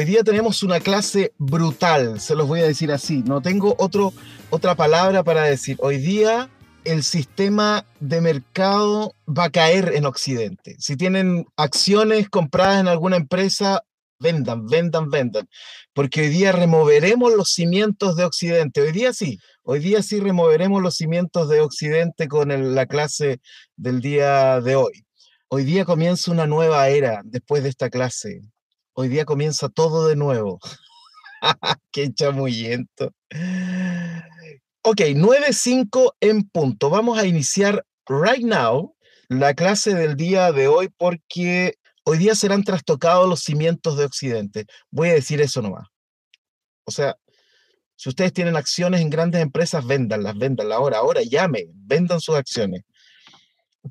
Hoy día tenemos una clase brutal, se los voy a decir así. No tengo otro, otra palabra para decir. Hoy día el sistema de mercado va a caer en Occidente. Si tienen acciones compradas en alguna empresa, vendan, vendan, vendan. Porque hoy día removeremos los cimientos de Occidente. Hoy día sí, hoy día sí removeremos los cimientos de Occidente con la clase del día de hoy. Hoy día comienza una nueva era después de esta clase. Hoy día comienza todo de nuevo. Qué chamuyento. Ok, 9.5 en punto. Vamos a iniciar right now la clase del día de hoy porque hoy día serán trastocados los cimientos de Occidente. Voy a decir eso nomás. O sea, si ustedes tienen acciones en grandes empresas, véndanlas, véndanlas ahora, ahora, llame, vendan sus acciones.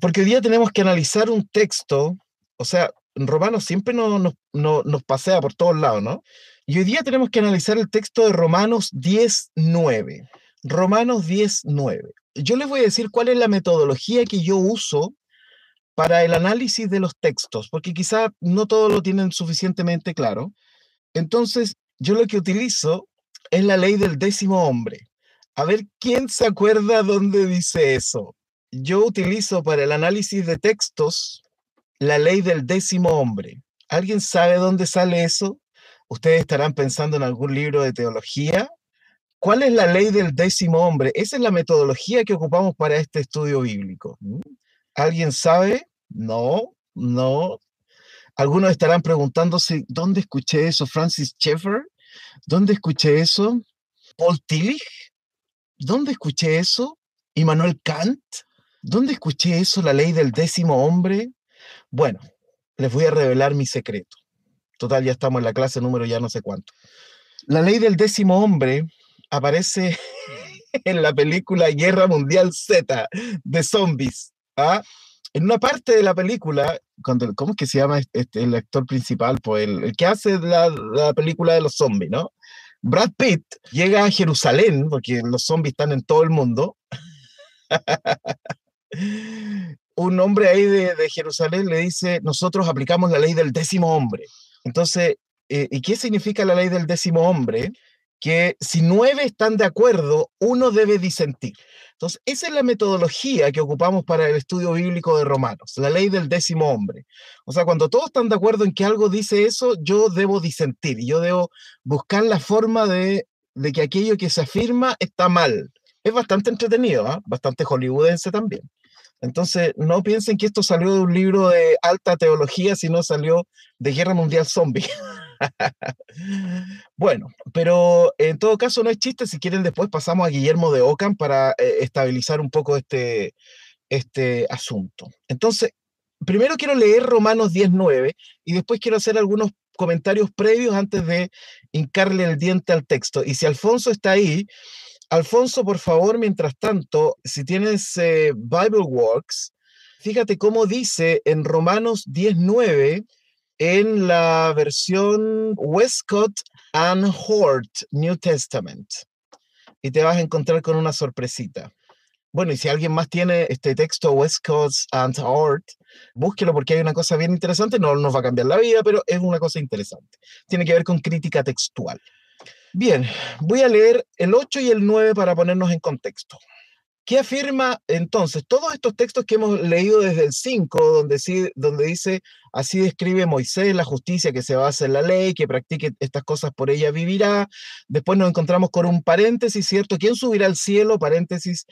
Porque hoy día tenemos que analizar un texto, o sea, Romanos siempre nos, nos, pasea por todos lados, ¿no? Y hoy día tenemos que analizar el texto de Romanos 10.9. Romanos 10.9. Yo les voy a decir cuál es la metodología que yo uso para el análisis de los textos, porque quizá no todos lo tienen suficientemente claro. Entonces, yo lo que utilizo es la ley del décimo hombre. A ver, ¿quién se acuerda dónde dice eso? yo utilizo para el análisis de textos la ley del décimo hombre. ¿Alguien sabe dónde sale eso? Ustedes estarán pensando en algún libro de teología. ¿Cuál es la ley del décimo hombre? Esa es la metodología que ocupamos para este estudio bíblico. ¿Alguien sabe? No, no. Algunos estarán preguntándose, ¿dónde escuché eso? Francis Schaeffer. ¿Dónde escuché eso? Paul Tillich. ¿Dónde escuché eso? ¿Immanuel Kant? ¿Dónde escuché eso, la ley del décimo hombre? Bueno, les voy a revelar mi secreto. Total, ya estamos en la clase número ya no sé cuánto. La ley del décimo hombre aparece en la película Guerra Mundial Z de zombies. ¿ah? En una parte de la película, cuando, ¿cómo es que se llama este, este el actor principal? Pues el, el que hace la, la, película de los zombies, ¿no? Brad Pitt llega a Jerusalén, porque los zombies están en todo el mundo. un hombre ahí de, Jerusalén le dice, nosotros aplicamos la ley del décimo hombre. Entonces, eh, ¿y qué significa la ley del décimo hombre? Que si nueve están de acuerdo, uno debe disentir. Entonces, esa es la metodología que ocupamos para el estudio bíblico de Romanos, la ley del décimo hombre. O sea, cuando todos están de acuerdo en que algo dice eso, yo debo disentir yo debo buscar la forma de, de que aquello que se afirma está mal. Es bastante entretenido, ¿ah? bastante hollywoodense también. Entonces, no piensen que esto salió de un libro de alta teología, sino salió de Guerra Mundial Zombie. bueno, pero en todo caso no es chiste, si quieren después pasamos a Guillermo de Ockham para eh, estabilizar un poco este, este asunto. Entonces, primero quiero leer Romanos 19 y después quiero hacer algunos comentarios previos antes de hincarle el diente al texto. Y si Alfonso está ahí, Alfonso, por favor, mientras tanto, si tienes eh, Bible Works, fíjate cómo dice en Romanos 19, en la versión Westcott and Hort New Testament. Y te vas a encontrar con una sorpresita. Bueno, y si alguien más tiene este texto Westcott and Hort, búsquelo porque hay una cosa bien interesante. No nos va a cambiar la vida, pero es una cosa interesante. Tiene que ver con crítica textual. Bien, voy a leer el 8 y el 9 para ponernos en contexto. ¿Qué afirma entonces? Todos estos textos que hemos leído desde el 5, donde, donde dice, así describe Moisés la justicia que se basa en la ley, que practique estas cosas por ella vivirá. Después nos encontramos con un paréntesis, ¿cierto? ¿Quién subirá al cielo? Paréntesis,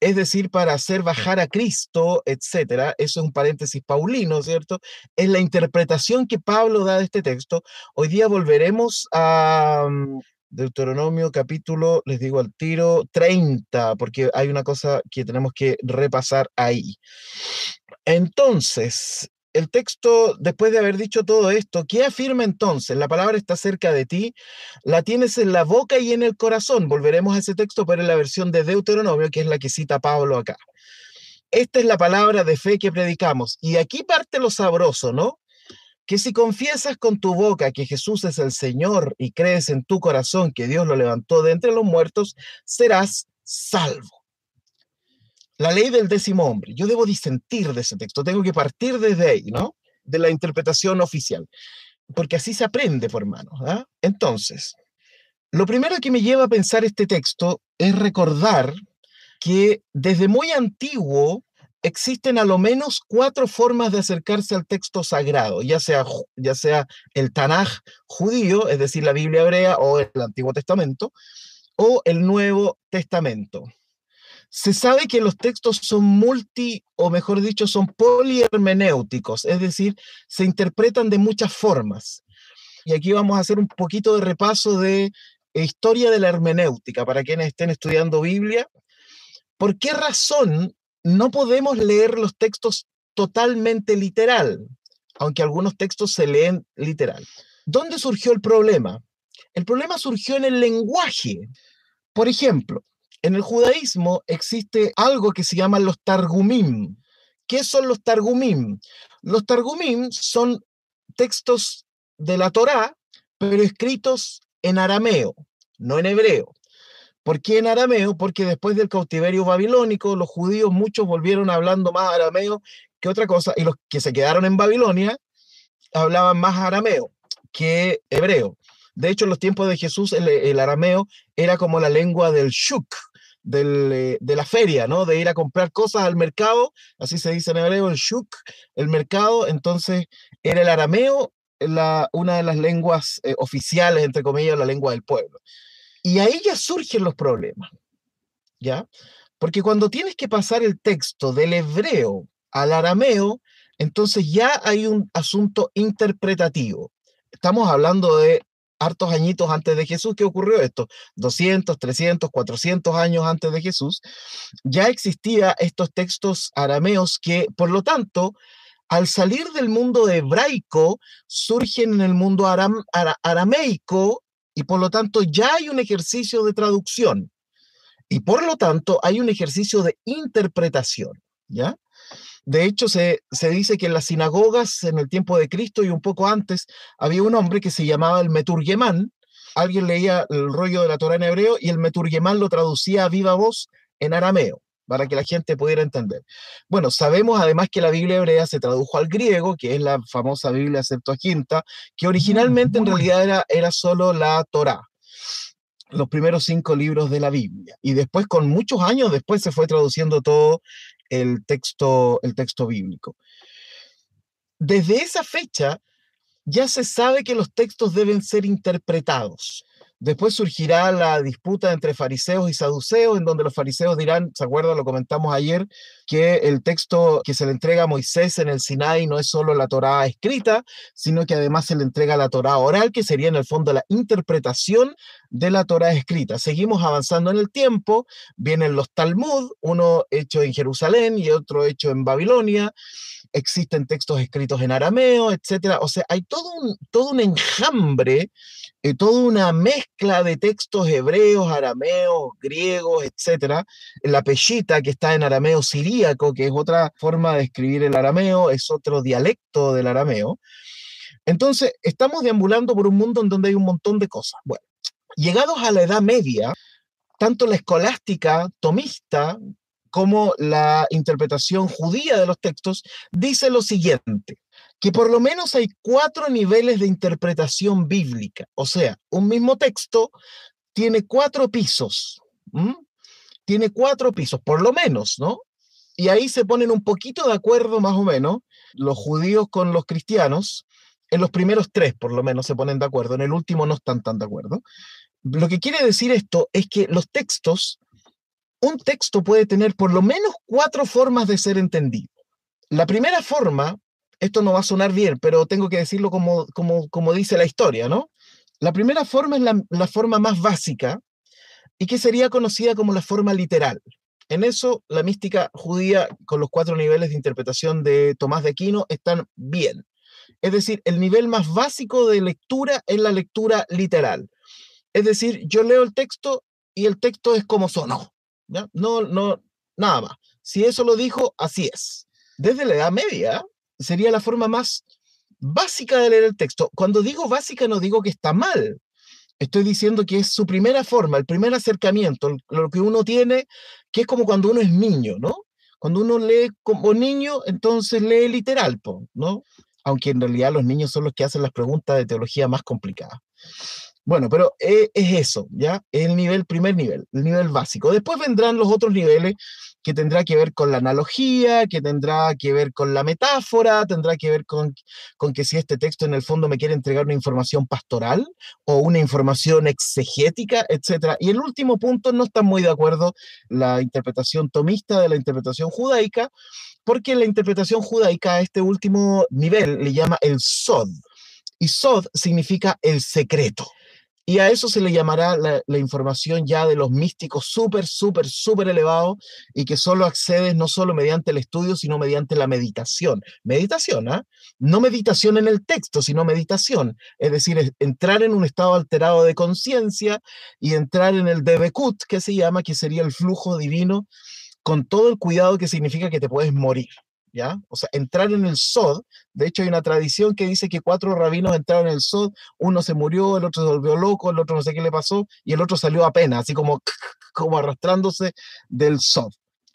es decir, para hacer bajar a Cristo, etcétera. Eso es un paréntesis paulino, ¿cierto? Es la interpretación que Pablo da de este texto. Hoy día volveremos a, mm, Deuteronomio capítulo, les digo al tiro, 30, porque hay una cosa que tenemos que repasar ahí. Entonces, el texto, después de haber dicho todo esto, ¿qué afirma entonces? La palabra está cerca de ti, la tienes en la boca y en el corazón. Volveremos a ese texto, pero en la versión de Deuteronomio, que es la que cita Pablo acá. Esta es la palabra de fe que predicamos. Y aquí parte lo sabroso, ¿no? Que si confiesas con tu boca que Jesús es el Señor y crees en tu corazón que Dios lo levantó de entre los muertos, serás salvo la ley del décimo hombre. Yo debo disentir de ese texto, tengo que partir desde ahí, ¿no? De la interpretación oficial, porque así se aprende, por hermano. ¿ah? Entonces, lo primero que me lleva a pensar este texto es recordar que desde muy antiguo existen a lo menos cuatro formas de acercarse al texto sagrado, ya sea, ya sea el Tanaj judío, es decir, la Biblia hebrea o el Antiguo Testamento, o el Nuevo Testamento. Se sabe que los textos son multi, o mejor dicho, son polihermenéuticos, es decir, se interpretan de muchas formas. Y aquí vamos a hacer un poquito de repaso de historia de la hermenéutica para quienes estén estudiando Biblia. ¿Por qué razón no podemos leer los textos totalmente literal, aunque algunos textos se leen literal? ¿Dónde surgió el problema? El problema surgió en el lenguaje. Por ejemplo, en el judaísmo existe algo que se llaman los targumim. ¿Qué son los targumim? Los targumim son textos de la Torá, pero escritos en arameo, no en hebreo. ¿Por qué en arameo? Porque después del cautiverio babilónico, los judíos muchos volvieron hablando más arameo que otra cosa, y los que se quedaron en Babilonia hablaban más arameo que hebreo. De hecho, en los tiempos de Jesús, el, arameo era como la lengua del shuk, eh, de la feria, ¿no? De ir a comprar cosas al mercado, así se dice en hebreo, el shuk, el mercado, entonces era el arameo una de las lenguas eh, oficiales, entre comillas, la lengua del pueblo. Y ahí ya surgen los problemas, ¿ya? Porque cuando tienes que pasar el texto del hebreo al arameo, entonces ya hay un asunto interpretativo. Estamos hablando de hartos añitos antes de Jesús ¿qué ocurrió esto, 200, 300, 400 años antes de Jesús, ya existía estos textos arameos que, por lo tanto, al salir del mundo hebraico, surgen en el mundo arameico y por lo tanto ya hay un ejercicio de traducción y por lo tanto hay un ejercicio de interpretación, ¿ya? De hecho, se, dice que en las sinagogas en el tiempo de Cristo y un poco antes había un hombre que se llamaba el Meturgemán. Alguien leía el rollo de la Torah en hebreo y el Meturgemán lo traducía a viva voz en arameo para que la gente pudiera entender. Bueno, sabemos además que la Biblia hebrea se tradujo al griego, que es la famosa Biblia Septuaginta, que originalmente en realidad era, era solo la Torah los primeros cinco libros de la Biblia. Y después, con muchos años después, se fue traduciendo todo el texto, el texto bíblico. Desde esa fecha ya se sabe que los textos deben ser interpretados. Después surgirá la disputa entre fariseos y saduceos, en donde los fariseos dirán, ¿se acuerdan? Lo comentamos ayer, que el texto que se le entrega a Moisés en el Sinai no es solo la Torá escrita, sino que además se le entrega la Torá oral, que sería en el fondo la interpretación de la Torá escrita. Seguimos avanzando en el tiempo, vienen los Talmud, uno hecho en Jerusalén y otro hecho en Babilonia, existen textos escritos en arameo, etcétera. O sea, hay todo un, todo un enjambre, eh, toda una mezcla de textos hebreos, arameos, griegos, etcétera. La pellita que está en arameo siríaco, que es otra forma de escribir el arameo, es otro dialecto del arameo. Entonces, estamos deambulando por un mundo en donde hay un montón de cosas. Bueno, llegados a la Edad Media, tanto la escolástica tomista como la interpretación judía de los textos, dice lo siguiente, que por lo menos hay cuatro niveles de interpretación bíblica. O sea, un mismo texto tiene cuatro pisos. Tiene cuatro pisos, por lo menos, ¿no? Y ahí se ponen un poquito de acuerdo, más o menos, los judíos con los cristianos. En los primeros tres, por lo menos, se ponen de acuerdo. En el último no están tan de acuerdo. Lo que quiere decir esto es que los textos un texto puede tener por lo menos cuatro formas de ser entendido. La primera forma, esto no va a sonar bien, pero tengo que decirlo como, como, como dice la historia, ¿no? La primera forma es la, forma más básica y que sería conocida como la forma literal. En eso, la mística judía, con los cuatro niveles de interpretación de Tomás de Aquino, están bien. Es decir, el nivel más básico de lectura es la lectura literal. Es decir, yo leo el texto y el texto es como sonó. No, no, nada más. Si eso lo dijo, así es. Desde la Edad Media sería la forma más básica de leer el texto. Cuando digo básica no digo que está mal. Estoy diciendo que es su primera forma, el primer acercamiento, lo que uno tiene, que es como cuando uno es niño, ¿no? Cuando uno lee como niño, entonces lee literal, ¿no? Aunque en realidad los niños son los que hacen las preguntas de teología más complicadas. Bueno, pero eh, es eso, ¿ya? El nivel, primer nivel, el nivel básico. Después vendrán los otros niveles que tendrá que ver con la analogía, que tendrá que ver con la metáfora, tendrá que ver con, con que si este texto en el fondo me quiere entregar una información pastoral o una información exegética, etc. Y el último punto, no está muy de acuerdo la interpretación tomista de la interpretación judaica, porque la interpretación judaica a este último nivel le llama el sod. Y sod significa el secreto. Y a eso se le llamará la, información ya de los místicos súper, súper, súper elevados y que solo accedes no solo mediante el estudio, sino mediante la meditación. Meditación, ¿ah? No meditación en el texto, sino meditación. Es decir, entrar en un estado alterado de conciencia y entrar en el debekut, que se llama, que sería el flujo divino, con todo el cuidado que significa que te puedes morir. ¿Ya? O sea, entrar en el Sod, de hecho hay una tradición que dice que cuatro rabinos entraron en el Sod, uno se murió, el otro se volvió loco, el otro no sé qué le pasó, y el otro salió apenas, así como, como arrastrándose del Sod.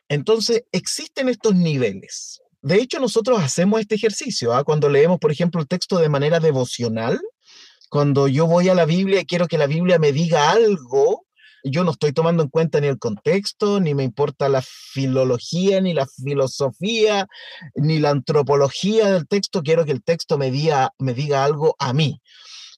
Entonces, existen estos niveles. De hecho, nosotros hacemos este ejercicio, ¿ah? cuando leemos, por ejemplo, el texto de manera devocional, cuando yo voy a la Biblia y quiero que la Biblia me diga algo, yo no estoy tomando en cuenta ni el contexto, ni me importa la filología, ni la filosofía, ni la antropología del texto, quiero que el texto me diga, algo a mí.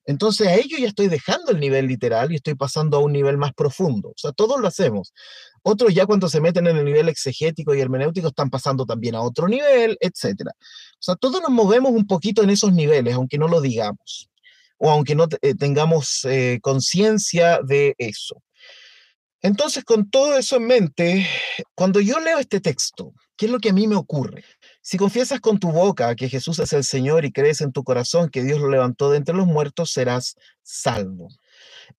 Entonces a ello ya estoy dejando el nivel literal y estoy pasando a un nivel más profundo. O sea, todos lo hacemos. Otros ya cuando se meten en el nivel exegético y hermenéutico están pasando también a otro nivel, etc. O sea, todos nos movemos un poquito en esos niveles, aunque no lo digamos o aunque no eh, tengamos eh, conciencia de eso. Entonces, con todo eso en mente, cuando yo leo este texto, ¿qué es lo que a mí me ocurre? Si confiesas con tu boca que Jesús es el Señor y crees en tu corazón que Dios lo levantó de entre los muertos, serás salvo.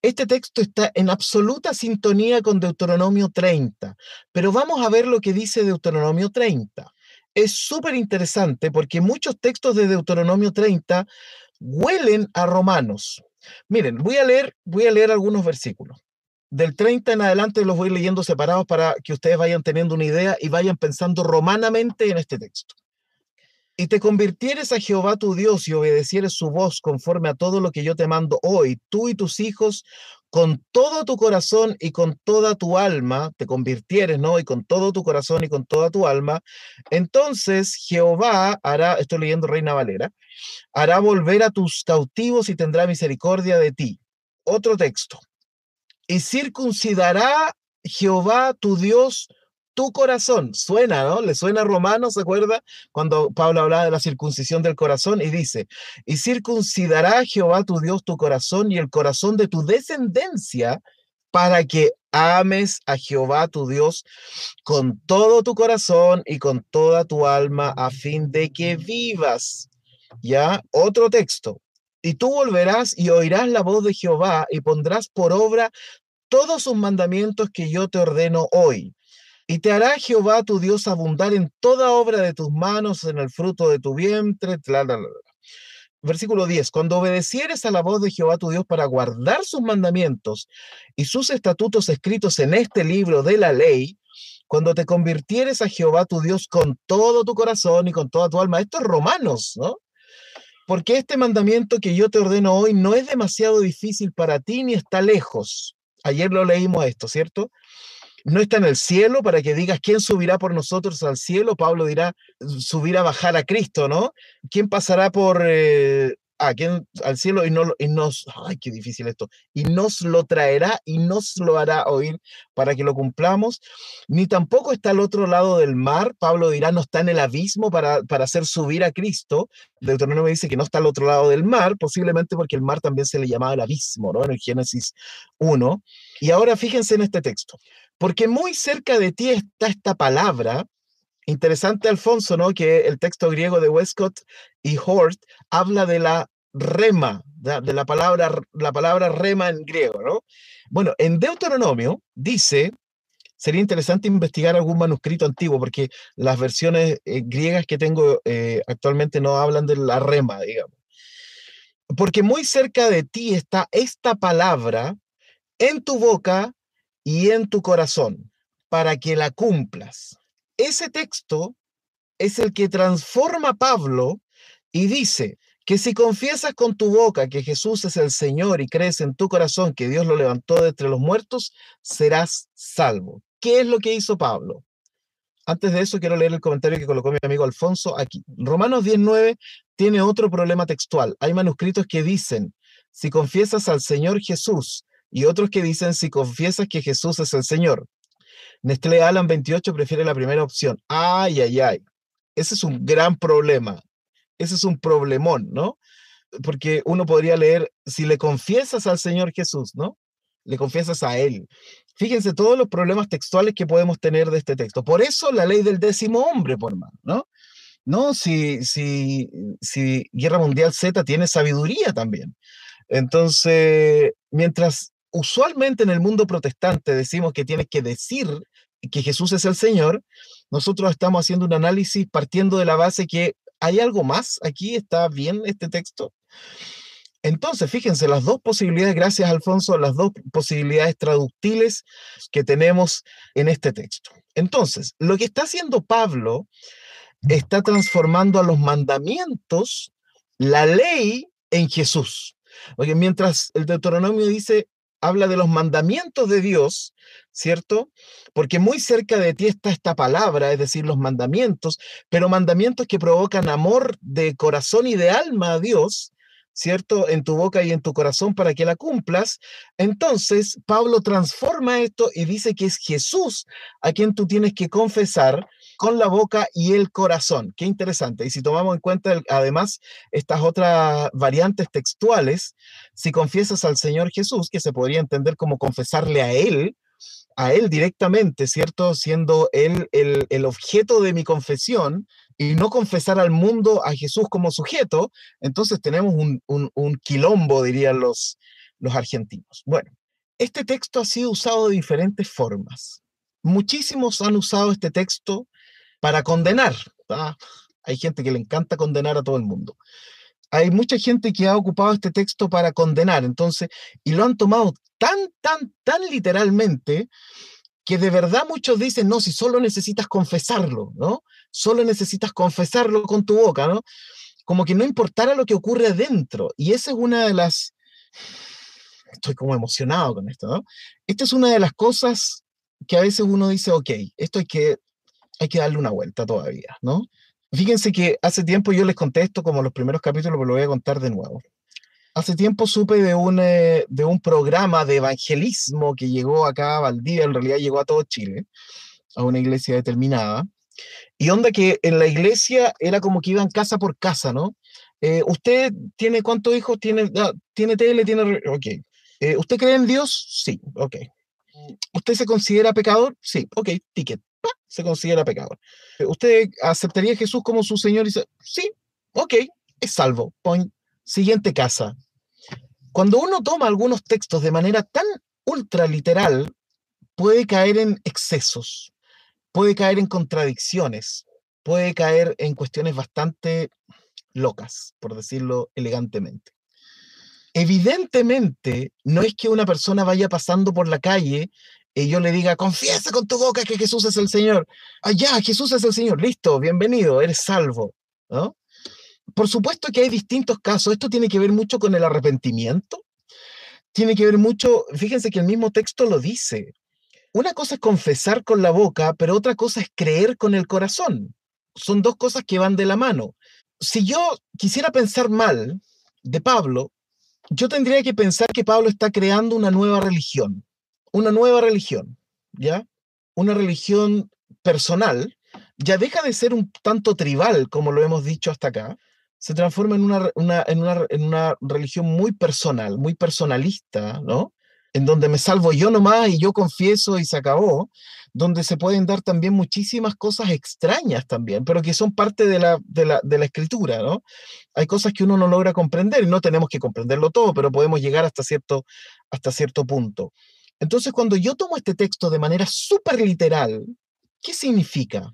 Este texto está en absoluta sintonía con Deuteronomio 30, pero vamos a ver lo que dice Deuteronomio 30. Es súper interesante porque muchos textos de Deuteronomio 30 huelen a romanos. Miren, voy a leer, voy a leer algunos versículos del 30 en adelante los voy leyendo separados para que ustedes vayan teniendo una idea y vayan pensando romanamente en este texto. Y te convirtieres a Jehová tu Dios y obedecieres su voz conforme a todo lo que yo te mando hoy, tú y tus hijos, con todo tu corazón y con toda tu alma, te convirtieres, ¿no? Y con todo tu corazón y con toda tu alma, entonces Jehová hará, estoy leyendo Reina Valera, hará volver a tus cautivos y tendrá misericordia de ti. Otro texto y circuncidará Jehová tu Dios tu corazón. Suena, ¿no? Le suena romano, ¿se acuerda? Cuando Pablo hablaba de la circuncisión del corazón y dice, y circuncidará Jehová tu Dios tu corazón y el corazón de tu descendencia para que ames a Jehová tu Dios con todo tu corazón y con toda tu alma a fin de que vivas. Ya, otro texto. Y tú volverás y oirás la voz de Jehová y pondrás por obra todos sus mandamientos que yo te ordeno hoy. Y te hará Jehová tu Dios abundar en toda obra de tus manos, en el fruto de tu vientre. Versículo 10. Cuando obedecieres a la voz de Jehová tu Dios para guardar sus mandamientos y sus estatutos escritos en este libro de la ley, cuando te convirtieres a Jehová tu Dios con todo tu corazón y con toda tu alma. Esto es Romanos, ¿no? Porque este mandamiento que yo te ordeno hoy no es demasiado difícil para ti ni está lejos. Ayer lo leímos esto, ¿cierto? No está en el cielo para que digas quién subirá por nosotros al cielo. Pablo dirá subir a bajar a Cristo, ¿no? ¿Quién pasará por, eh, ah, al cielo y, no, y nos, ay, qué difícil esto, y nos lo traerá y nos lo hará oír para que lo cumplamos, ni tampoco está al otro lado del mar, Pablo dirá, no está en el abismo para, para hacer subir a Cristo, Deuteronomio dice que no está al otro lado del mar, posiblemente porque el mar también se le llamaba el abismo, ¿no? En el Génesis 1. Y ahora fíjense en este texto, porque muy cerca de ti está esta palabra, Interesante, Alfonso, ¿no? Que el texto griego de Westcott y Hort habla de la rema, de la palabra, la palabra rema en griego, ¿no? Bueno, en Deuteronomio dice, sería interesante investigar algún manuscrito antiguo, porque las versiones eh, griegas que tengo eh, actualmente no hablan de la rema, digamos. Porque muy cerca de ti está esta palabra en tu boca y en tu corazón, para que la cumplas ese texto es el que transforma a Pablo y dice que si confiesas con tu boca que Jesús es el Señor y crees en tu corazón que Dios lo levantó de entre los muertos, serás salvo. ¿Qué es lo que hizo Pablo? Antes de eso, quiero leer el comentario que colocó mi amigo Alfonso aquí. Romanos 19 tiene otro problema textual. Hay manuscritos que dicen, si confiesas al Señor Jesús, y otros que dicen, si confiesas que Jesús es el Señor. Nestlé Alan 28 prefiere la primera opción. Ay, ay, ay. Ese es un gran problema. Ese es un problemón, ¿no? Porque uno podría leer, si le confiesas al Señor Jesús, ¿no? Le confiesas a Él. Fíjense todos los problemas textuales que podemos tener de este texto. Por eso la ley del décimo hombre, por más, ¿no? No, si, si, si Guerra Mundial Z tiene sabiduría también. Entonces, mientras usualmente en el mundo protestante decimos que tienes que decir que Jesús es el Señor, nosotros estamos haciendo un análisis partiendo de la base que hay algo más aquí, está bien este texto. Entonces, fíjense, las dos posibilidades, gracias Alfonso, las dos posibilidades traductiles que tenemos en este texto. Entonces, lo que está haciendo Pablo está transformando a los mandamientos, la ley, en Jesús. Porque mientras el Deuteronomio dice, habla de los mandamientos de Dios, ¿cierto? Porque muy cerca de ti está esta palabra, es decir, los mandamientos, pero mandamientos que provocan amor de corazón y de alma a Dios, ¿cierto? En tu boca y en tu corazón para que la cumplas. Entonces, Pablo transforma esto y dice que es Jesús a quien tú tienes que confesar con la boca y el corazón. Qué interesante. Y si tomamos en cuenta además estas otras variantes textuales, si confiesas al Señor Jesús, que se podría entender como confesarle a Él, a Él directamente, ¿cierto? Siendo Él el, objeto de mi confesión y no confesar al mundo a Jesús como sujeto, entonces tenemos un, un quilombo, dirían los, los argentinos. Bueno, este texto ha sido usado de diferentes formas. Muchísimos han usado este texto para condenar. Hay gente que le encanta condenar a todo el mundo. Hay mucha gente que ha ocupado este texto para condenar, entonces, y lo han tomado tan, tan, tan literalmente que de verdad muchos dicen, no, si solo necesitas confesarlo, ¿no? Solo necesitas confesarlo con tu boca, ¿no? Como que no importara lo que ocurre adentro. Y esa es una de las... Estoy como emocionado con esto, ¿no? Esta es una de las cosas que a veces uno dice, ok, esto hay que hay que darle una vuelta todavía, ¿no? Fíjense que hace tiempo yo les contesto como los primeros capítulos, pero lo voy a contar de nuevo. Hace tiempo supe de un, eh, de un programa de evangelismo que llegó acá a Valdivia, en realidad llegó a todo Chile, a una iglesia determinada. Y onda que en la iglesia era como que iban casa por casa, ¿no? Eh, ¿Usted tiene cuántos hijos? ¿Tiene, ah, ¿tiene tele? ¿Tiene...? Ok. Eh, ¿Usted cree en Dios? Sí, ok. ¿Usted se considera pecador? Sí, ok, ticket se considera pecador. ¿Usted aceptaría a Jesús como su Señor? Y dice, sí, ok, es salvo. Point. Siguiente casa. Cuando uno toma algunos textos de manera tan ultra literal, puede caer en excesos, puede caer en contradicciones, puede caer en cuestiones bastante locas, por decirlo elegantemente. Evidentemente, no es que una persona vaya pasando por la calle y yo le diga, confiesa con tu boca que Jesús es el Señor. Ah, ya, Jesús es el Señor. Listo, bienvenido, eres salvo. ¿no? Por supuesto que hay distintos casos. Esto tiene que ver mucho con el arrepentimiento. Tiene que ver mucho, fíjense que el mismo texto lo dice. Una cosa es confesar con la boca, pero otra cosa es creer con el corazón. Son dos cosas que van de la mano. Si yo quisiera pensar mal, de Pablo, yo tendría que pensar que Pablo está creando una nueva religión, una nueva religión, ¿ya? Una religión personal, ya deja de ser un tanto tribal, como lo hemos dicho hasta acá, se transforma en una, en una, en una religión muy personal, muy personalista, ¿no? En donde me salvo yo nomás y yo confieso y se acabó, donde se pueden dar también muchísimas cosas extrañas también, pero que son parte de la, de la, de la escritura, ¿no? Hay cosas que uno no logra comprender y no tenemos que comprenderlo todo, pero podemos llegar hasta cierto, hasta cierto punto. Entonces, cuando yo tomo este texto de manera súper literal, ¿qué significa?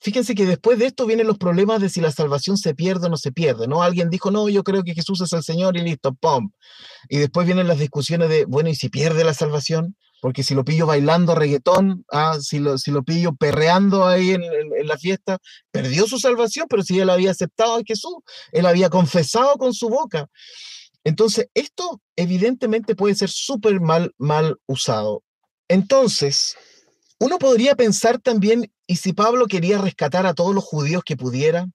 Fíjense que después de esto vienen los problemas de si la salvación se pierde o no se pierde, ¿no? Alguien dijo, no, yo creo que Jesús es el Señor y listo, ¡pum! Y después vienen las discusiones de, bueno, ¿y si pierde la salvación? Porque si lo pillo bailando reggaetón, ah, si, lo, si lo pillo perreando ahí en, en, la fiesta, perdió su salvación, pero si él había aceptado a Jesús, él había confesado con su boca. Entonces, esto evidentemente puede ser súper mal, mal usado. Entonces, uno podría pensar también, ¿y si Pablo quería rescatar a todos los judíos que pudiera?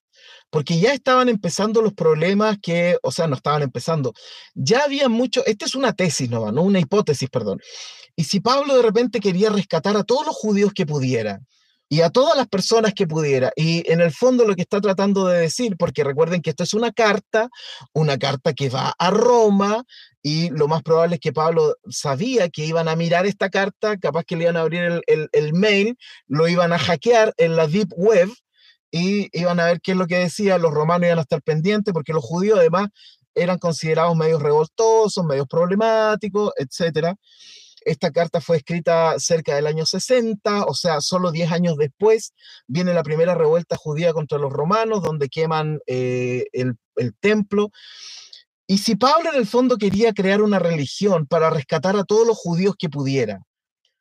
Porque ya estaban empezando los problemas que, o sea, no estaban empezando. Ya había mucho, esta es una tesis, ¿no? ¿no? Una hipótesis, perdón. Y si Pablo de repente quería rescatar a todos los judíos que pudiera, y a todas las personas que pudiera. Y en el fondo lo que está tratando de decir, porque recuerden que esto es una carta, una carta que va a Roma, y lo más probable es que Pablo sabía que iban a mirar esta carta, capaz que le iban a abrir el, el, mail, lo iban a hackear en la deep web y iban a ver qué es lo que decía, los romanos iban a estar pendientes, porque los judíos además eran considerados medios revoltosos, medios problemáticos, etcétera. Esta carta fue escrita cerca del año 60, o sea, solo 10 años después viene la primera revuelta judía contra los romanos, donde queman eh, el, el templo. Y si Pablo en el fondo quería crear una religión para rescatar a todos los judíos que pudiera,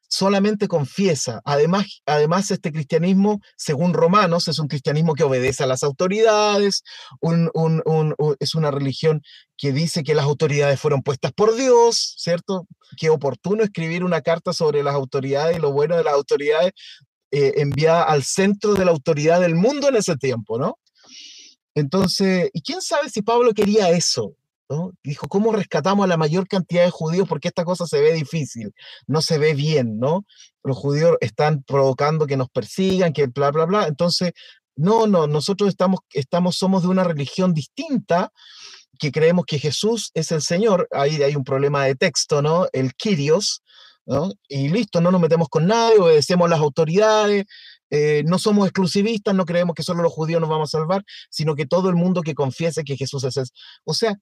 solamente confiesa. Además, además, este cristianismo, según Romanos, es un cristianismo que obedece a las autoridades, es una religión que dice que las autoridades fueron puestas por Dios, ¿cierto? Qué oportuno escribir una carta sobre las autoridades y lo bueno de las autoridades eh, enviada al centro de la autoridad del mundo en ese tiempo, ¿no? Entonces, ¿y quién sabe si Pablo quería eso? Dijo, ¿cómo rescatamos a la mayor cantidad de judíos? Porque esta cosa se ve difícil, no se ve bien, ¿no? Los judíos están provocando que nos persigan, que bla, bla, bla. Entonces, no, no, nosotros estamos, estamos, somos de una religión distinta, que creemos que Jesús es el Señor. Ahí hay un problema de texto, ¿no? El Kyrios, ¿no? Y listo, no nos metemos con nadie, obedecemos las autoridades, eh, no somos exclusivistas, no creemos que solo los judíos nos vamos a salvar, sino que todo el mundo que confiese que Jesús es el... O sea,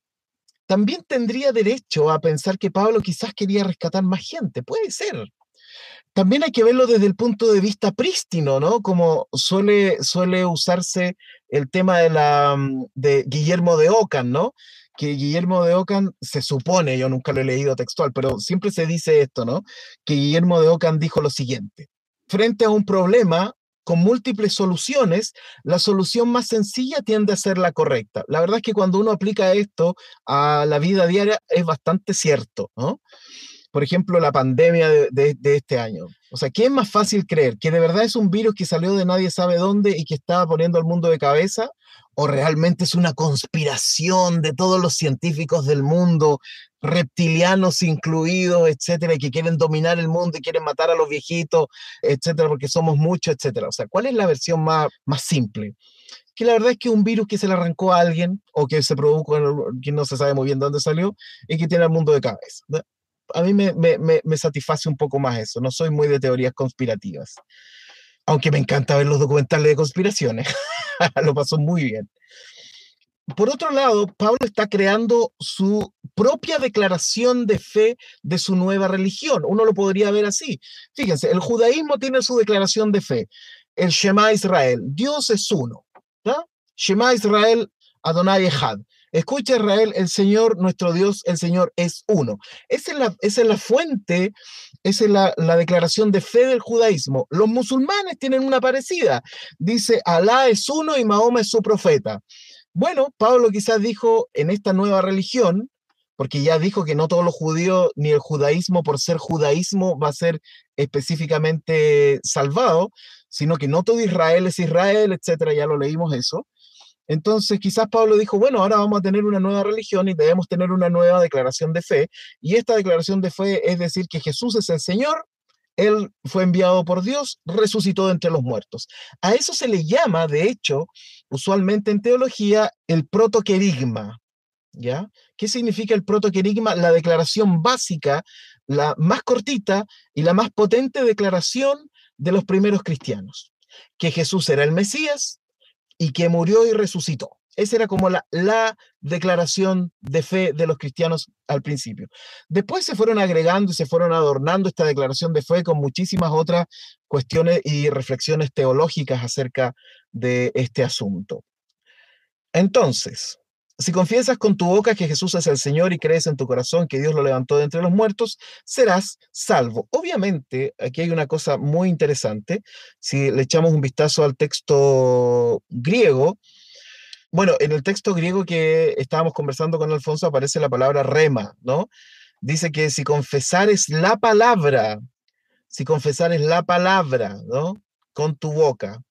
también tendría derecho a pensar que Pablo quizás quería rescatar más gente, puede ser. También hay que verlo desde el punto de vista prístino, ¿no? Como suele, suele usarse el tema de, la, mm, de Guillermo de Ocan, ¿no? Que Guillermo de Ocan se supone, yo nunca lo he leído textual, pero siempre se dice esto, ¿no? Que Guillermo de Ocan dijo lo siguiente, frente a un problema, con múltiples soluciones, la solución más sencilla tiende a ser la correcta. La verdad es que cuando uno aplica esto a la vida diaria es bastante cierto, ¿no? Por ejemplo, la pandemia de, este año. O sea, ¿qué es más fácil creer? ¿Que de verdad es un virus que salió de nadie sabe dónde y que estaba poniendo al mundo de cabeza? ¿O realmente es una conspiración de todos los científicos del mundo reptilianos incluidos, etcétera, y que quieren dominar el mundo y quieren matar a los viejitos, etcétera, porque somos muchos, etcétera. O sea, ¿cuál es la versión más, más simple? Que la verdad es que un virus que se le arrancó a alguien o que se produjo, que no se sabe muy bien dónde salió, y que tiene al mundo de cabeza. A mí me, me, me satisface un poco más eso. No soy muy de teorías conspirativas. Aunque me encanta ver los documentales de conspiraciones. Lo pasó muy bien. Por otro lado, Pablo está creando su propia declaración de fe de su nueva religión. Uno lo podría ver así. Fíjense, el judaísmo tiene su declaración de fe. El Shema Israel, Dios es uno. Shema Israel, Adonai Echad. Escucha Israel, el Señor, nuestro Dios, el Señor es uno. Esa es la, fuente, esa es la, la, declaración de fe del judaísmo. Los musulmanes tienen una parecida. Dice, Alá es uno y Mahoma es su profeta. Bueno, Pablo quizás dijo en esta nueva religión, porque ya dijo que no todos los judíos ni el judaísmo por ser judaísmo va a ser específicamente salvado, sino que no todo Israel es Israel, etcétera, ya lo leímos eso. Entonces quizás Pablo dijo, bueno, ahora vamos a tener una nueva religión y debemos tener una nueva declaración de fe. Y esta declaración de fe es decir que Jesús es el Señor, Él fue enviado por Dios, resucitó de entre los muertos. A eso se le llama, de hecho, usualmente en teología, el protoquerigma. ¿Ya? ¿Qué significa el protoquerigma? La declaración básica, la más cortita y la más potente declaración de los primeros cristianos. Que Jesús era el Mesías, y que murió y resucitó. Esa era como la, la, declaración de fe de los cristianos al principio. Después se fueron agregando y se fueron adornando esta declaración de fe con muchísimas otras cuestiones y reflexiones teológicas acerca de este asunto. Entonces, si confiesas con tu boca que Jesús es el Señor y crees en tu corazón que Dios lo levantó de entre los muertos, serás salvo. Obviamente, aquí hay una cosa muy interesante. Si le echamos un vistazo al texto griego, bueno, en el texto griego que estábamos conversando con Alfonso aparece la palabra rema, ¿no? Dice que si confesares la palabra, si confesares la palabra, ¿no? Con tu boca,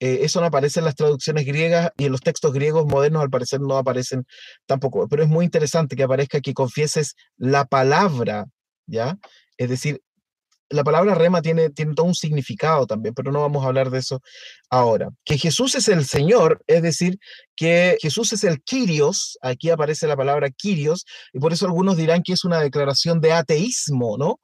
eh, eso no aparece en las traducciones griegas y en los textos griegos modernos al parecer no aparecen tampoco. Pero es muy interesante que aparezca que confieses la palabra, ¿ya? Es decir, la palabra rema tiene, tiene todo un significado también, pero no vamos a hablar de eso ahora. Que Jesús es el Señor, es decir, que Jesús es el Kyrios, aquí aparece la palabra Kyrios, y por eso algunos dirán que es una declaración de ateísmo, ¿no?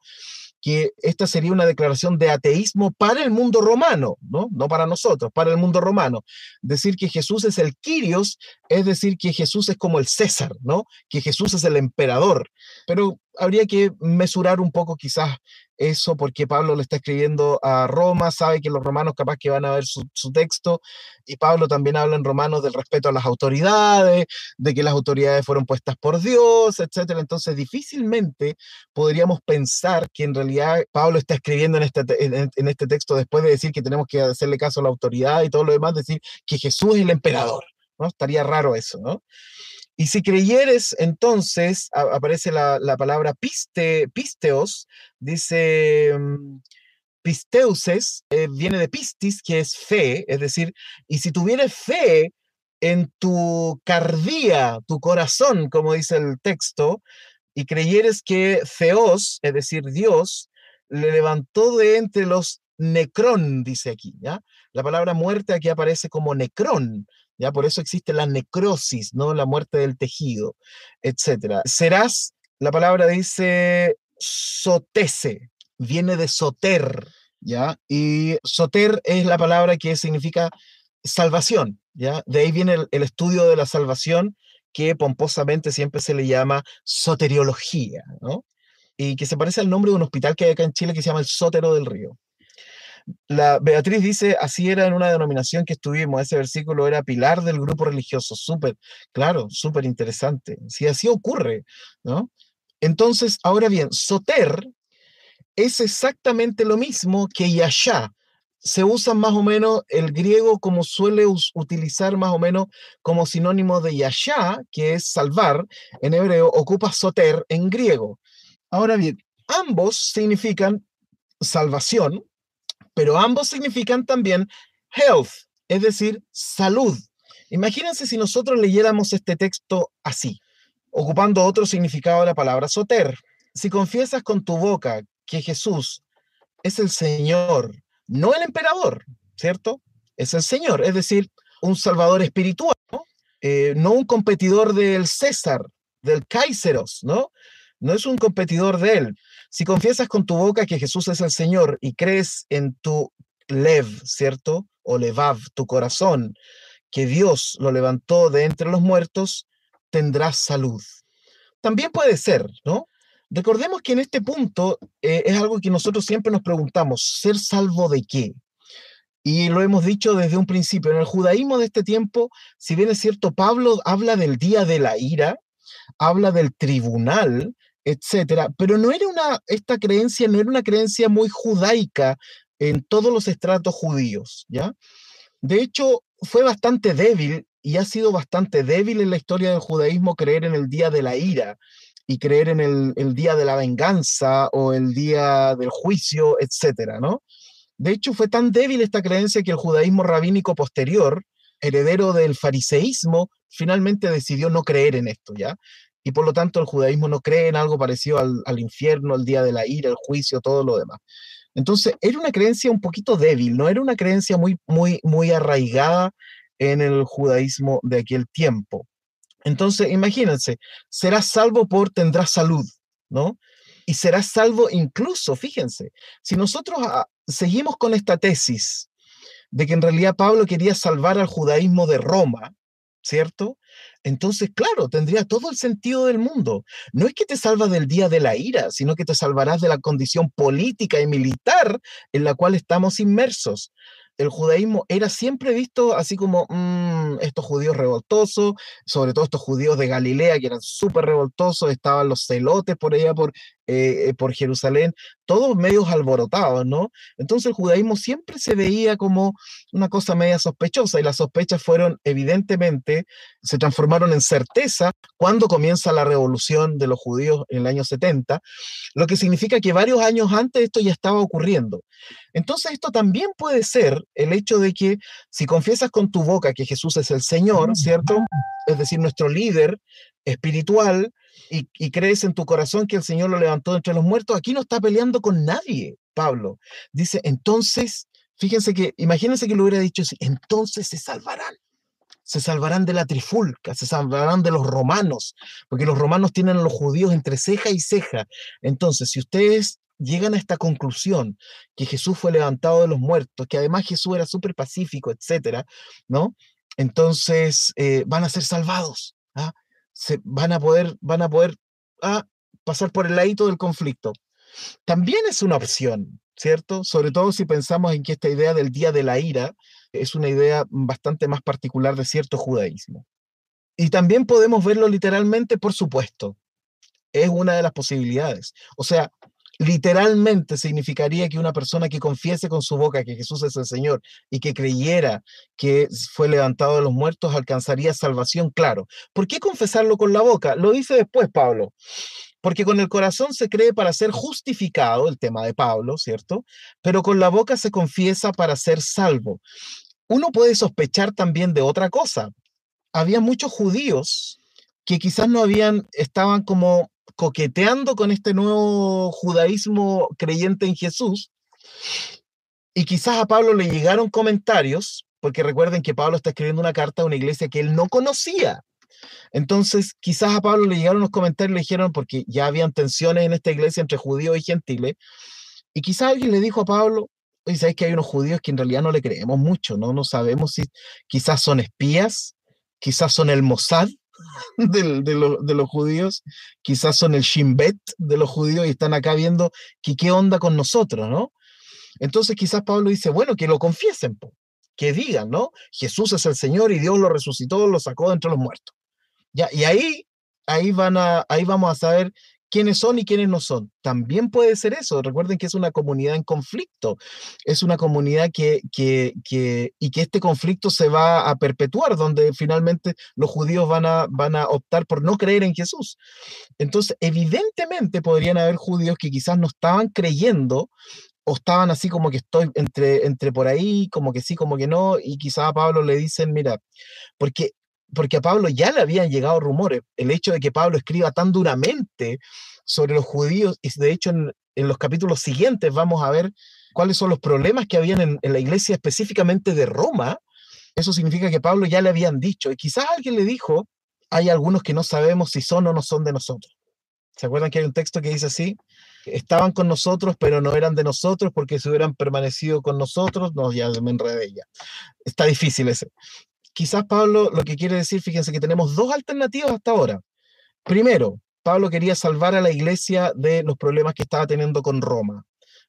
Que esta sería una declaración de ateísmo para el mundo romano, ¿no? No para nosotros, para el mundo romano. Decir que Jesús es el Kyrios es decir que Jesús es como el César, ¿no? Que Jesús es el emperador. Pero habría que mesurar un poco quizás eso porque Pablo le está escribiendo a Roma, sabe que los romanos capaz que van a ver su, texto y Pablo también habla en Romanos del respeto a las autoridades, de que las autoridades fueron puestas por Dios, etcétera. Entonces difícilmente podríamos pensar que en realidad Pablo está escribiendo en este, en este texto después de decir que tenemos que hacerle caso a la autoridad y todo lo demás, decir que Jesús es el emperador, ¿no? Estaría raro eso, ¿no? Y si creyeres, entonces aparece la, palabra piste, pisteos, dice mm, pisteuses, eh, viene de pistis, que es fe, es decir, y si tuvieres fe en tu cardía, tu corazón, como dice el texto, y creyeres que Theos, es decir, Dios, le levantó de entre los necrón, dice aquí, ¿ya? La palabra muerte aquí aparece como necrón, ¿ya? Por eso existe la necrosis, ¿no? La muerte del tejido, etcétera. Serás, la palabra dice sotese, viene de soter, ¿ya? Y soter es la palabra que significa salvación, ¿ya? De ahí viene el, el estudio de la salvación que pomposamente siempre se le llama soteriología, ¿no? Y que se parece al nombre de un hospital que hay acá en Chile que se llama el Sótero del Río. La Beatriz dice, así era en una denominación que estuvimos, ese versículo era pilar del grupo religioso, súper, claro, súper interesante. Si así ocurre, ¿no? Entonces, ahora bien, soter es exactamente lo mismo que yashá. Se usa más o menos el griego como suele utilizar más o menos como sinónimo de yashá, que es salvar, en hebreo ocupa soter en griego. Ahora bien, ambos significan salvación, pero ambos significan también health, es decir, salud. Imagínense si nosotros leyéramos este texto así, ocupando otro significado de la palabra soter. Si confiesas con tu boca que Jesús es el Señor, no el emperador, ¿cierto? Es el Señor, es decir, un salvador espiritual, ¿no? Eh, no un competidor del César, del Kaiseros, ¿no? No es un competidor de él, si confiesas con tu boca que Jesús es el Señor y crees en tu lev, ¿cierto? O levav, tu corazón, que Dios lo levantó de entre los muertos, tendrás salud. También puede ser, ¿no? Recordemos que en este punto eh, es algo que nosotros siempre nos preguntamos, ¿ser salvo de qué? Y lo hemos dicho desde un principio, en el judaísmo de este tiempo, si bien es cierto, Pablo habla del día de la ira, habla del tribunal, etcétera, pero no era una, esta creencia no era una creencia muy judaica en todos los estratos judíos, ¿ya? De hecho, fue bastante débil y ha sido bastante débil en la historia del judaísmo creer en el día de la ira y creer en el, el día de la venganza o el día del juicio, etcétera, ¿no? De hecho, fue tan débil esta creencia que el judaísmo rabínico posterior, heredero del fariseísmo, finalmente decidió no creer en esto, ¿ya? Y por lo tanto el judaísmo no cree en algo parecido al, al infierno, el día de la ira, el juicio, todo lo demás. Entonces, era una creencia un poquito débil, no era una creencia muy, muy, muy arraigada en el judaísmo de aquel tiempo. Entonces, imagínense, serás salvo por tendrás salud, ¿no? Y serás salvo incluso, fíjense, si nosotros ah, seguimos con esta tesis de que en realidad Pablo quería salvar al judaísmo de Roma, ¿cierto? Entonces, claro, tendría todo el sentido del mundo. No es que te salvas del día de la ira, sino que te salvarás de la condición política y militar en la cual estamos inmersos el judaísmo era siempre visto así como mm, estos judíos revoltosos, sobre todo estos judíos de Galilea que eran súper revoltosos, estaban los celotes por allá, por, eh, por Jerusalén, todos medios alborotados, ¿no? Entonces el judaísmo siempre se veía como una cosa media sospechosa y las sospechas fueron evidentemente, se transformaron en certeza cuando comienza la revolución de los judíos en el año 70, lo que significa que varios años antes esto ya estaba ocurriendo. Entonces esto también puede ser el hecho de que si confiesas con tu boca que Jesús es el Señor, ¿cierto? Es decir, nuestro líder espiritual, y, crees en tu corazón que el Señor lo levantó entre los muertos, aquí no está peleando con nadie, Pablo. Dice, entonces, fíjense que, imagínense que lo hubiera dicho así, entonces se salvarán. Se salvarán de la trifulca, se salvarán de los romanos, porque los romanos tienen a los judíos entre ceja y ceja. Entonces, si ustedes llegan a esta conclusión que Jesús fue levantado de los muertos, que además Jesús era súper pacífico, etcétera, ¿no? Entonces eh, van a ser salvados. ¿ah? se van a poder, van a poder ah, pasar por el ladito del conflicto. También es una opción, ¿cierto? Sobre todo si pensamos en que esta idea del día de la ira es una idea bastante más particular de cierto judaísmo. Y también podemos verlo literalmente, por supuesto. Es una de las posibilidades. O sea, literalmente significaría que una persona que confiese con su boca que Jesús es el Señor y que creyera que fue levantado de los muertos alcanzaría salvación, claro. ¿Por qué confesarlo con la boca? Lo dice después Pablo. Porque con el corazón se cree para ser justificado, el tema de Pablo, ¿cierto? Pero con la boca se confiesa para ser salvo. Uno puede sospechar también de otra cosa. Había muchos judíos que quizás no habían, estaban como coqueteando con este nuevo judaísmo creyente en Jesús. Y quizás a Pablo le llegaron comentarios, porque recuerden que Pablo está escribiendo una carta a una iglesia que él no conocía. Entonces, quizás a Pablo le llegaron los comentarios y le dijeron, porque ya habían tensiones en esta iglesia entre judíos y gentiles, y quizás alguien le dijo a Pablo, oye, ¿sabes que hay unos judíos que en realidad no le creemos mucho, no? No sabemos si quizás son espías, quizás son el Mossad, de, los judíos, quizás son el Shimbet de los judíos y están acá viendo que qué onda con nosotros, ¿no? Entonces quizás Pablo dice, bueno, que lo confiesen, que digan, ¿no? Jesús es el Señor y Dios lo resucitó, lo sacó de entre los muertos. Ya, y ahí, ahí, van a, ahí vamos a saber quiénes son y quiénes no son. También puede ser eso. Recuerden que es una comunidad en conflicto. Es una comunidad que, que, que, y que este conflicto se va a perpetuar, donde finalmente los judíos van a, van a optar por no creer en Jesús. Entonces, evidentemente podrían haber judíos que quizás no estaban creyendo o estaban así como que estoy entre, entre por ahí, como que sí, como que no, y quizás a Pablo le dicen, mira, porque porque a Pablo ya le habían llegado rumores. El hecho de que Pablo escriba tan duramente sobre los judíos, y de hecho en, los capítulos siguientes vamos a ver cuáles son los problemas que habían en, la iglesia específicamente de Roma, eso significa que Pablo ya le habían dicho, y quizás alguien le dijo, hay algunos que no sabemos si son o no son de nosotros. ¿Se acuerdan que hay un texto que dice así? Estaban con nosotros, pero no eran de nosotros porque si hubieran permanecido con nosotros, no, ya me enredé ya. Está difícil ese quizás Pablo lo que quiere decir, fíjense que tenemos dos alternativas hasta ahora. Primero, Pablo quería salvar a la iglesia de los problemas que estaba teniendo con Roma.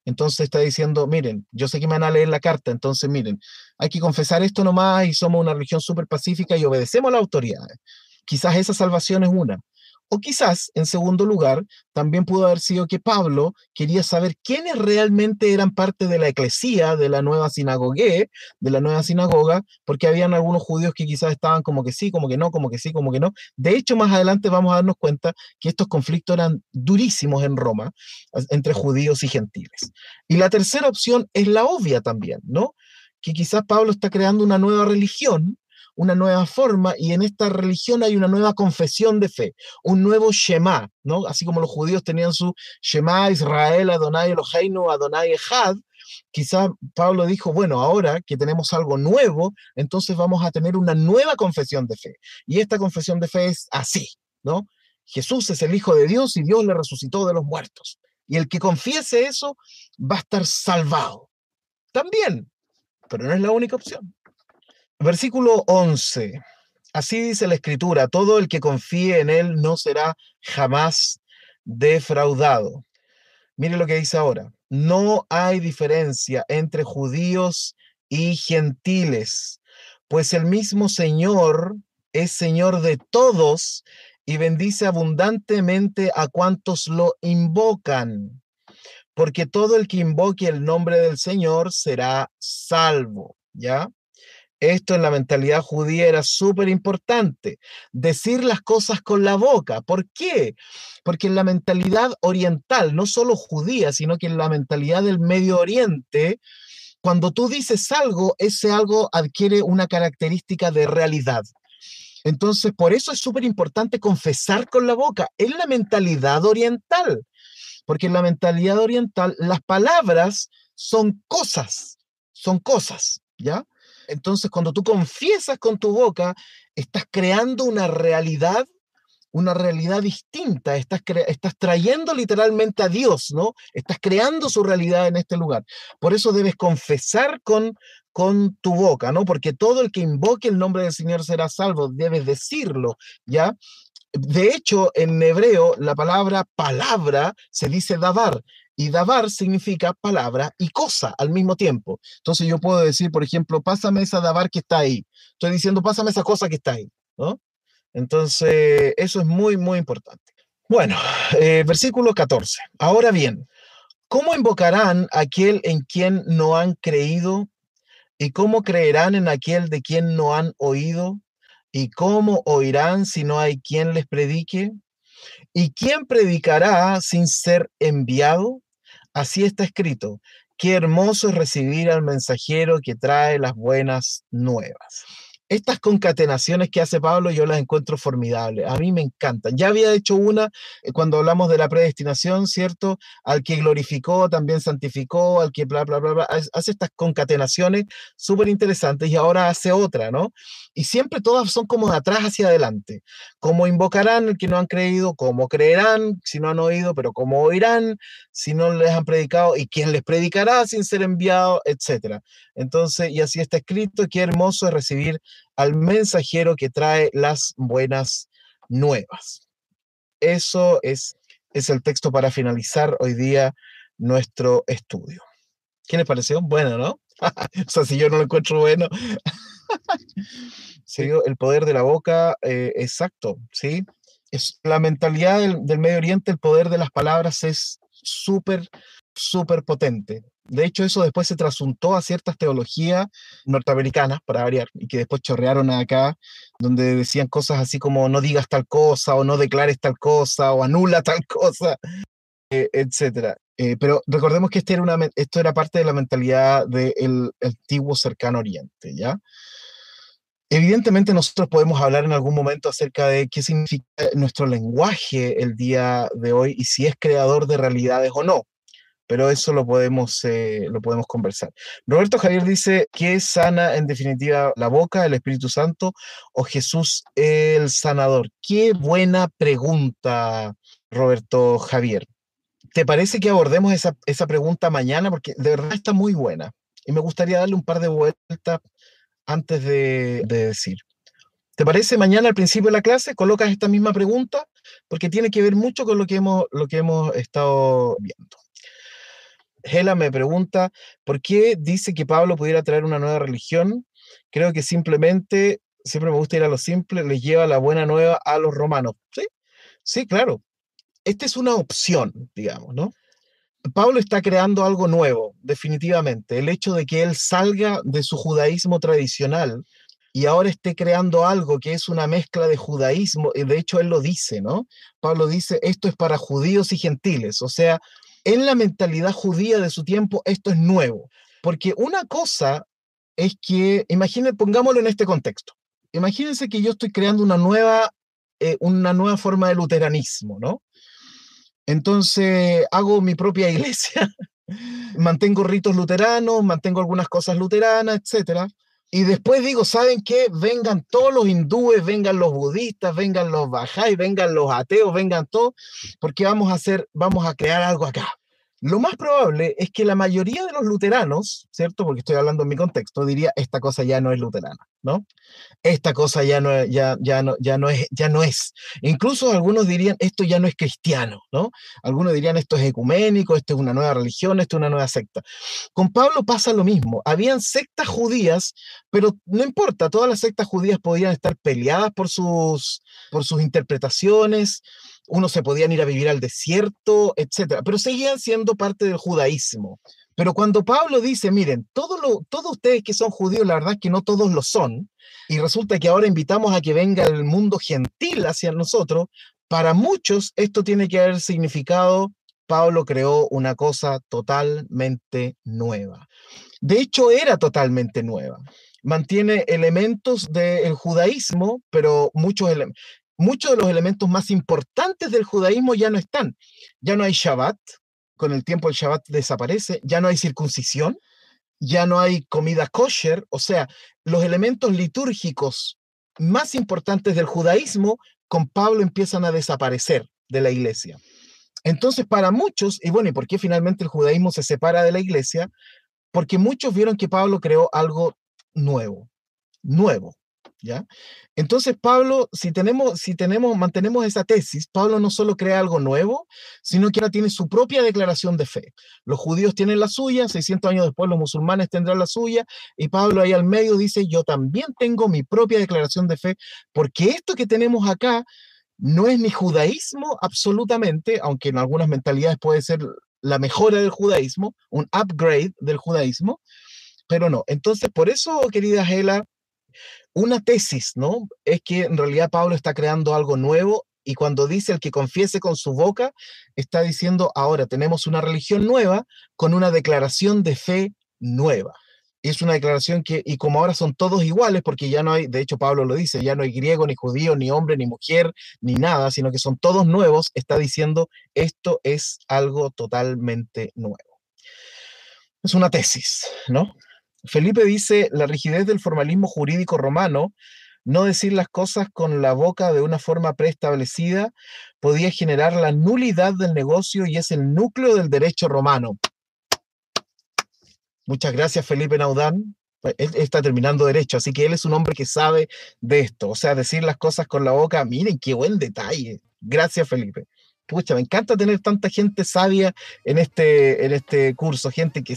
Entonces está diciendo, miren, yo sé que me van a leer la carta, entonces miren, hay que confesar esto nomás y somos una religión súper pacífica y obedecemos a las autoridades. Quizás esa salvación es una. O quizás, en segundo lugar, también pudo haber sido que Pablo quería saber quiénes realmente eran parte de la eclesía, de la nueva sinagoga, de la nueva sinagoga, porque habían algunos judíos que quizás estaban como que sí, como que no, como que sí, como que no. De hecho, más adelante vamos a darnos cuenta que estos conflictos eran durísimos en Roma, entre judíos y gentiles. Y la tercera opción es la obvia también, ¿no? Que quizás Pablo está creando una nueva religión una nueva forma y en esta religión hay una nueva confesión de fe, un nuevo Shema, ¿no? Así como los judíos tenían su Shema Israel, Adonai Eloheinu, Adonai Echad, quizá Pablo dijo, bueno, ahora que tenemos algo nuevo, entonces vamos a tener una nueva confesión de fe. Y esta confesión de fe es así, ¿no? Jesús es el Hijo de Dios y Dios le resucitó de los muertos. Y el que confiese eso va a estar salvado. También, pero no es la única opción. Versículo 11. Así dice la escritura, todo el que confíe en él no será jamás defraudado. Mire lo que dice ahora. No hay diferencia entre judíos y gentiles, pues el mismo Señor es Señor de todos y bendice abundantemente a cuantos lo invocan, porque todo el que invoque el nombre del Señor será salvo, ¿ya? Esto en la mentalidad judía era súper importante, decir las cosas con la boca. ¿Por qué? Porque en la mentalidad oriental, no solo judía, sino que en la mentalidad del Medio Oriente, cuando tú dices algo, ese algo adquiere una característica de realidad. Entonces, por eso es súper importante confesar con la boca. Es la mentalidad oriental, porque en la mentalidad oriental las palabras son cosas, son cosas, ¿ya? Entonces, cuando tú confiesas con tu boca, estás creando una realidad, una realidad distinta, estás, estás trayendo literalmente a Dios, ¿no? Estás creando su realidad en este lugar. Por eso debes confesar con, con tu boca, ¿no? Porque todo el que invoque el nombre del Señor será salvo, debes decirlo, ¿ya? De hecho, en hebreo, la palabra palabra se dice davar, y davar significa palabra y cosa al mismo tiempo. Entonces yo puedo decir, por ejemplo, pásame esa davar que está ahí. Estoy diciendo, pásame esa cosa que está ahí, ¿no? Entonces, eso es muy, muy importante. Bueno, eh, versículo 14. Ahora bien, ¿cómo invocarán aquel en quien no han creído? ¿Y cómo creerán en aquel de quien no han oído? ¿Y cómo oirán si no hay quien les predique? ¿Y quién predicará sin ser enviado? Así está escrito, qué hermoso es recibir al mensajero que trae las buenas nuevas estas concatenaciones que hace Pablo yo las encuentro formidables, a mí me encantan. Ya había hecho una eh, cuando hablamos de la predestinación, ¿cierto? Al que glorificó, también santificó, al que bla, bla, bla, bla, hace estas concatenaciones súper interesantes y ahora hace otra, ¿no? Y siempre todas son como de atrás hacia adelante. ¿Cómo invocarán el que no han creído? ¿Cómo creerán si no han oído? Pero ¿cómo oirán si no les han predicado? ¿Y quién les predicará sin ser enviado? Etcétera. Entonces, y así está escrito, qué hermoso es recibir al mensajero que trae las buenas nuevas. Eso es, es el texto para finalizar hoy día nuestro estudio. ¿Qué les pareció? Bueno, ¿no? o sea, si yo no lo encuentro bueno. sí, el poder de la boca, eh, exacto, ¿sí? Es la mentalidad del, del Medio Oriente, el poder de las palabras es súper, súper potente. De hecho, eso después se trasuntó a ciertas teologías norteamericanas, para variar, y que después chorrearon acá, donde decían cosas así como no digas tal cosa, o no declares tal cosa, o anula tal cosa, eh, etc. Eh, pero recordemos que este era una, esto era parte de la mentalidad del antiguo cercano oriente, ¿ya? Evidentemente nosotros podemos hablar en algún momento acerca de qué significa nuestro lenguaje el día de hoy y si es creador de realidades o no pero eso lo podemos, eh, lo podemos conversar. Roberto Javier dice que sana en definitiva la boca, el Espíritu Santo o Jesús el sanador. Qué buena pregunta, Roberto Javier. ¿Te parece que abordemos esa, esa pregunta mañana? Porque de verdad está muy buena y me gustaría darle un par de vueltas antes de, de decir. ¿Te parece mañana al principio de la clase colocas esta misma pregunta? Porque tiene que ver mucho con lo que hemos, lo que hemos estado viendo. Hela me pregunta, ¿por qué dice que Pablo pudiera traer una nueva religión? Creo que simplemente, siempre me gusta ir a lo simple, les lleva la buena nueva a los romanos. Sí, sí, claro. Esta es una opción, digamos, ¿no? Pablo está creando algo nuevo, definitivamente. El hecho de que él salga de su judaísmo tradicional y ahora esté creando algo que es una mezcla de judaísmo, y de hecho él lo dice, ¿no? Pablo dice, esto es para judíos y gentiles, o sea, en la mentalidad judía de su tiempo esto es nuevo, porque una cosa es que, imaginen, pongámoslo en este contexto. imagínense que yo estoy creando una nueva, eh, una nueva forma de luteranismo, ¿no? Entonces hago mi propia iglesia, mantengo ritos luteranos, mantengo algunas cosas luteranas, etcétera. Y después digo, ¿saben qué? Vengan todos los hindúes, vengan los budistas, vengan los bajáis, vengan los ateos, vengan todos, porque vamos a hacer, vamos a crear algo acá. Lo más probable es que la mayoría de los luteranos, ¿cierto? Porque estoy hablando en mi contexto, diría, esta cosa ya no es luterana, ¿no? Esta cosa ya no, ya, ya no, ya no, es, ya no es. Incluso algunos dirían, esto ya no es cristiano, ¿no? Algunos dirían, esto es ecuménico, esto es una nueva religión, esto es una nueva secta. Con Pablo pasa lo mismo. Habían sectas judías, pero no importa, todas las sectas judías podían estar peleadas por sus, por sus interpretaciones, unos se podían ir a vivir al desierto, etcétera, pero seguían siendo parte del judaísmo. Pero cuando Pablo dice, miren, todo lo, todos ustedes que son judíos, la verdad es que no todos lo son, y resulta que ahora invitamos a que venga el mundo gentil hacia nosotros, para muchos esto tiene que haber significado, Pablo creó una cosa totalmente nueva. De hecho, era totalmente nueva mantiene elementos del judaísmo, pero muchos elementos muchos de los elementos más importantes del judaísmo ya no están. Ya no hay Shabbat, con el tiempo el Shabbat desaparece, ya no hay circuncisión, ya no hay comida kosher, o sea, los elementos litúrgicos más importantes del judaísmo con Pablo empiezan a desaparecer de la iglesia. Entonces, para muchos, y bueno, ¿y por qué finalmente el judaísmo se separa de la iglesia? Porque muchos vieron que Pablo creó algo nuevo, nuevo. ¿Ya? Entonces, Pablo, si tenemos, si tenemos, mantenemos esa tesis, Pablo no solo crea algo nuevo, sino que ahora tiene su propia declaración de fe. Los judíos tienen la suya, 600 años después los musulmanes tendrán la suya, y Pablo ahí al medio dice, yo también tengo mi propia declaración de fe, porque esto que tenemos acá no es ni judaísmo absolutamente, aunque en algunas mentalidades puede ser la mejora del judaísmo, un upgrade del judaísmo, pero no. Entonces, por eso, querida Gela, una tesis, ¿no? Es que en realidad Pablo está creando algo nuevo y cuando dice el que confiese con su boca, está diciendo ahora tenemos una religión nueva con una declaración de fe nueva. es una declaración que, y como ahora son todos iguales, porque ya no hay, de hecho Pablo lo dice, ya no hay griego, ni judío, ni hombre, ni mujer, ni nada, sino que son todos nuevos, está diciendo esto es algo totalmente nuevo. Es una tesis, ¿no? Felipe dice, la rigidez del formalismo jurídico romano, no decir las cosas con la boca de una forma preestablecida, podía generar la nulidad del negocio y es el núcleo del derecho romano. Muchas gracias, Felipe Naudán. Él está terminando derecho, así que él es un hombre que sabe de esto. O sea, decir las cosas con la boca, miren qué buen detalle. Gracias, Felipe pucha, me encanta tener tanta gente sabia en este, en este curso, gente que,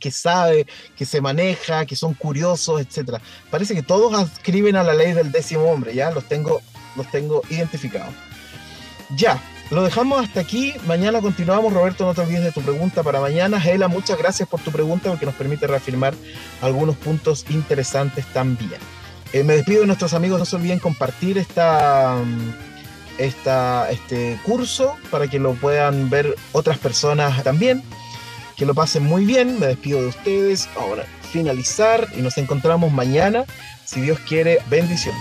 que sabe, que se maneja, que son curiosos, etc. Parece que todos adscriben a la ley del décimo hombre, ya los tengo, los tengo identificados. Ya, lo dejamos hasta aquí. Mañana continuamos. Roberto, no te olvides de tu pregunta para mañana. Gela, muchas gracias por tu pregunta porque nos permite reafirmar algunos puntos interesantes también. Eh, me despido de nuestros amigos. No se olviden compartir esta esta, este curso para que lo puedan ver otras personas también. Que lo pasen muy bien. Me despido de ustedes. Ahora finalizar y nos encontramos mañana. Si Dios quiere, bendiciones.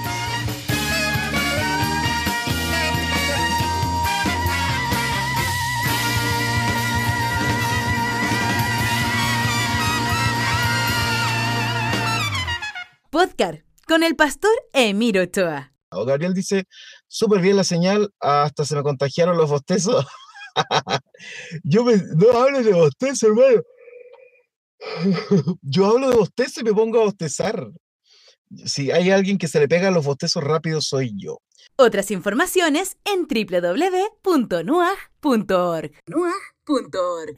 Podcast con el pastor Emiro Ochoa. Gabriel dice, súper bien la señal, hasta se me contagiaron los bostezos. Yo no hablo de bostezo, hermano. Yo hablo de bostezo y me pongo a bostezar. Si hay alguien que se le pega los bostezos rápidos, soy yo. Otras informaciones en www.nuag.org. Nuag.org.